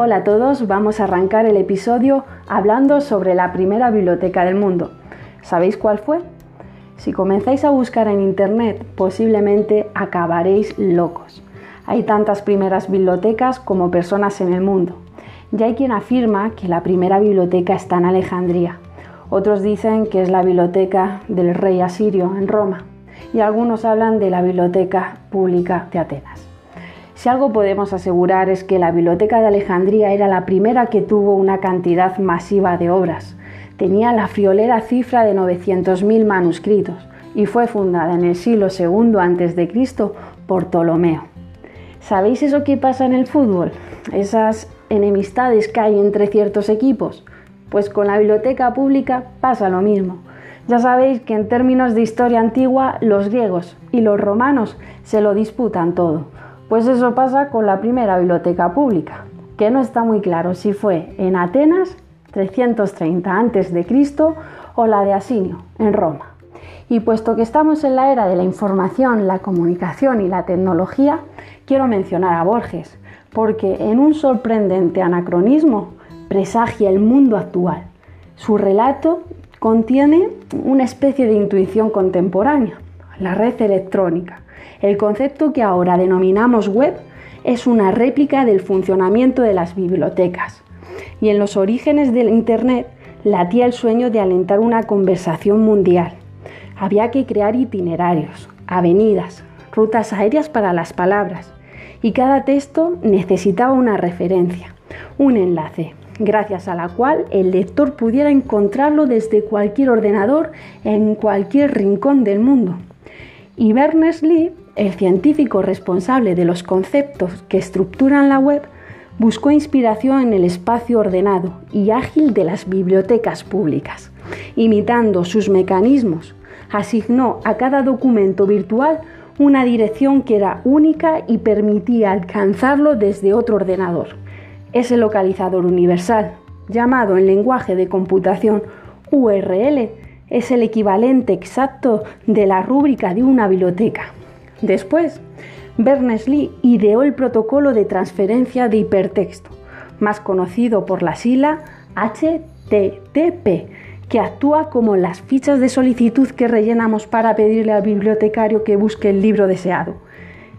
Hola a todos, vamos a arrancar el episodio hablando sobre la primera biblioteca del mundo. ¿Sabéis cuál fue? Si comenzáis a buscar en internet, posiblemente acabaréis locos. Hay tantas primeras bibliotecas como personas en el mundo. Ya hay quien afirma que la primera biblioteca está en Alejandría. Otros dicen que es la biblioteca del rey asirio en Roma. Y algunos hablan de la biblioteca pública de Atenas. Si algo podemos asegurar es que la Biblioteca de Alejandría era la primera que tuvo una cantidad masiva de obras. Tenía la friolera cifra de 900.000 manuscritos y fue fundada en el siglo II a.C. por Ptolomeo. ¿Sabéis eso que pasa en el fútbol? Esas enemistades que hay entre ciertos equipos. Pues con la biblioteca pública pasa lo mismo. Ya sabéis que en términos de historia antigua los griegos y los romanos se lo disputan todo pues eso pasa con la primera biblioteca pública, que no está muy claro si fue en Atenas 330 a.C. o la de Asinio en Roma. Y puesto que estamos en la era de la información, la comunicación y la tecnología, quiero mencionar a Borges, porque en un sorprendente anacronismo presagia el mundo actual. Su relato contiene una especie de intuición contemporánea, la red electrónica, el concepto que ahora denominamos web es una réplica del funcionamiento de las bibliotecas. Y en los orígenes del Internet latía el sueño de alentar una conversación mundial. Había que crear itinerarios, avenidas, rutas aéreas para las palabras, y cada texto necesitaba una referencia, un enlace, gracias a la cual el lector pudiera encontrarlo desde cualquier ordenador en cualquier rincón del mundo. Y Berners-Lee el científico responsable de los conceptos que estructuran la web buscó inspiración en el espacio ordenado y ágil de las bibliotecas públicas. Imitando sus mecanismos, asignó a cada documento virtual una dirección que era única y permitía alcanzarlo desde otro ordenador. Ese localizador universal, llamado en lenguaje de computación URL, es el equivalente exacto de la rúbrica de una biblioteca. Después, Berners-Lee ideó el protocolo de transferencia de hipertexto, más conocido por la sigla HTTP, que actúa como las fichas de solicitud que rellenamos para pedirle al bibliotecario que busque el libro deseado.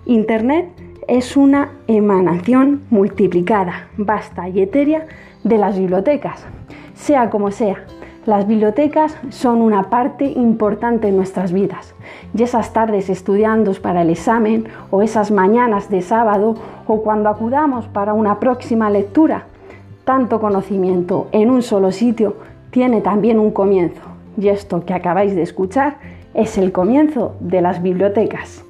Internet es una emanación multiplicada, vasta y etérea de las bibliotecas. Sea como sea, las bibliotecas son una parte importante en nuestras vidas y esas tardes estudiando para el examen o esas mañanas de sábado o cuando acudamos para una próxima lectura, tanto conocimiento en un solo sitio tiene también un comienzo y esto que acabáis de escuchar es el comienzo de las bibliotecas.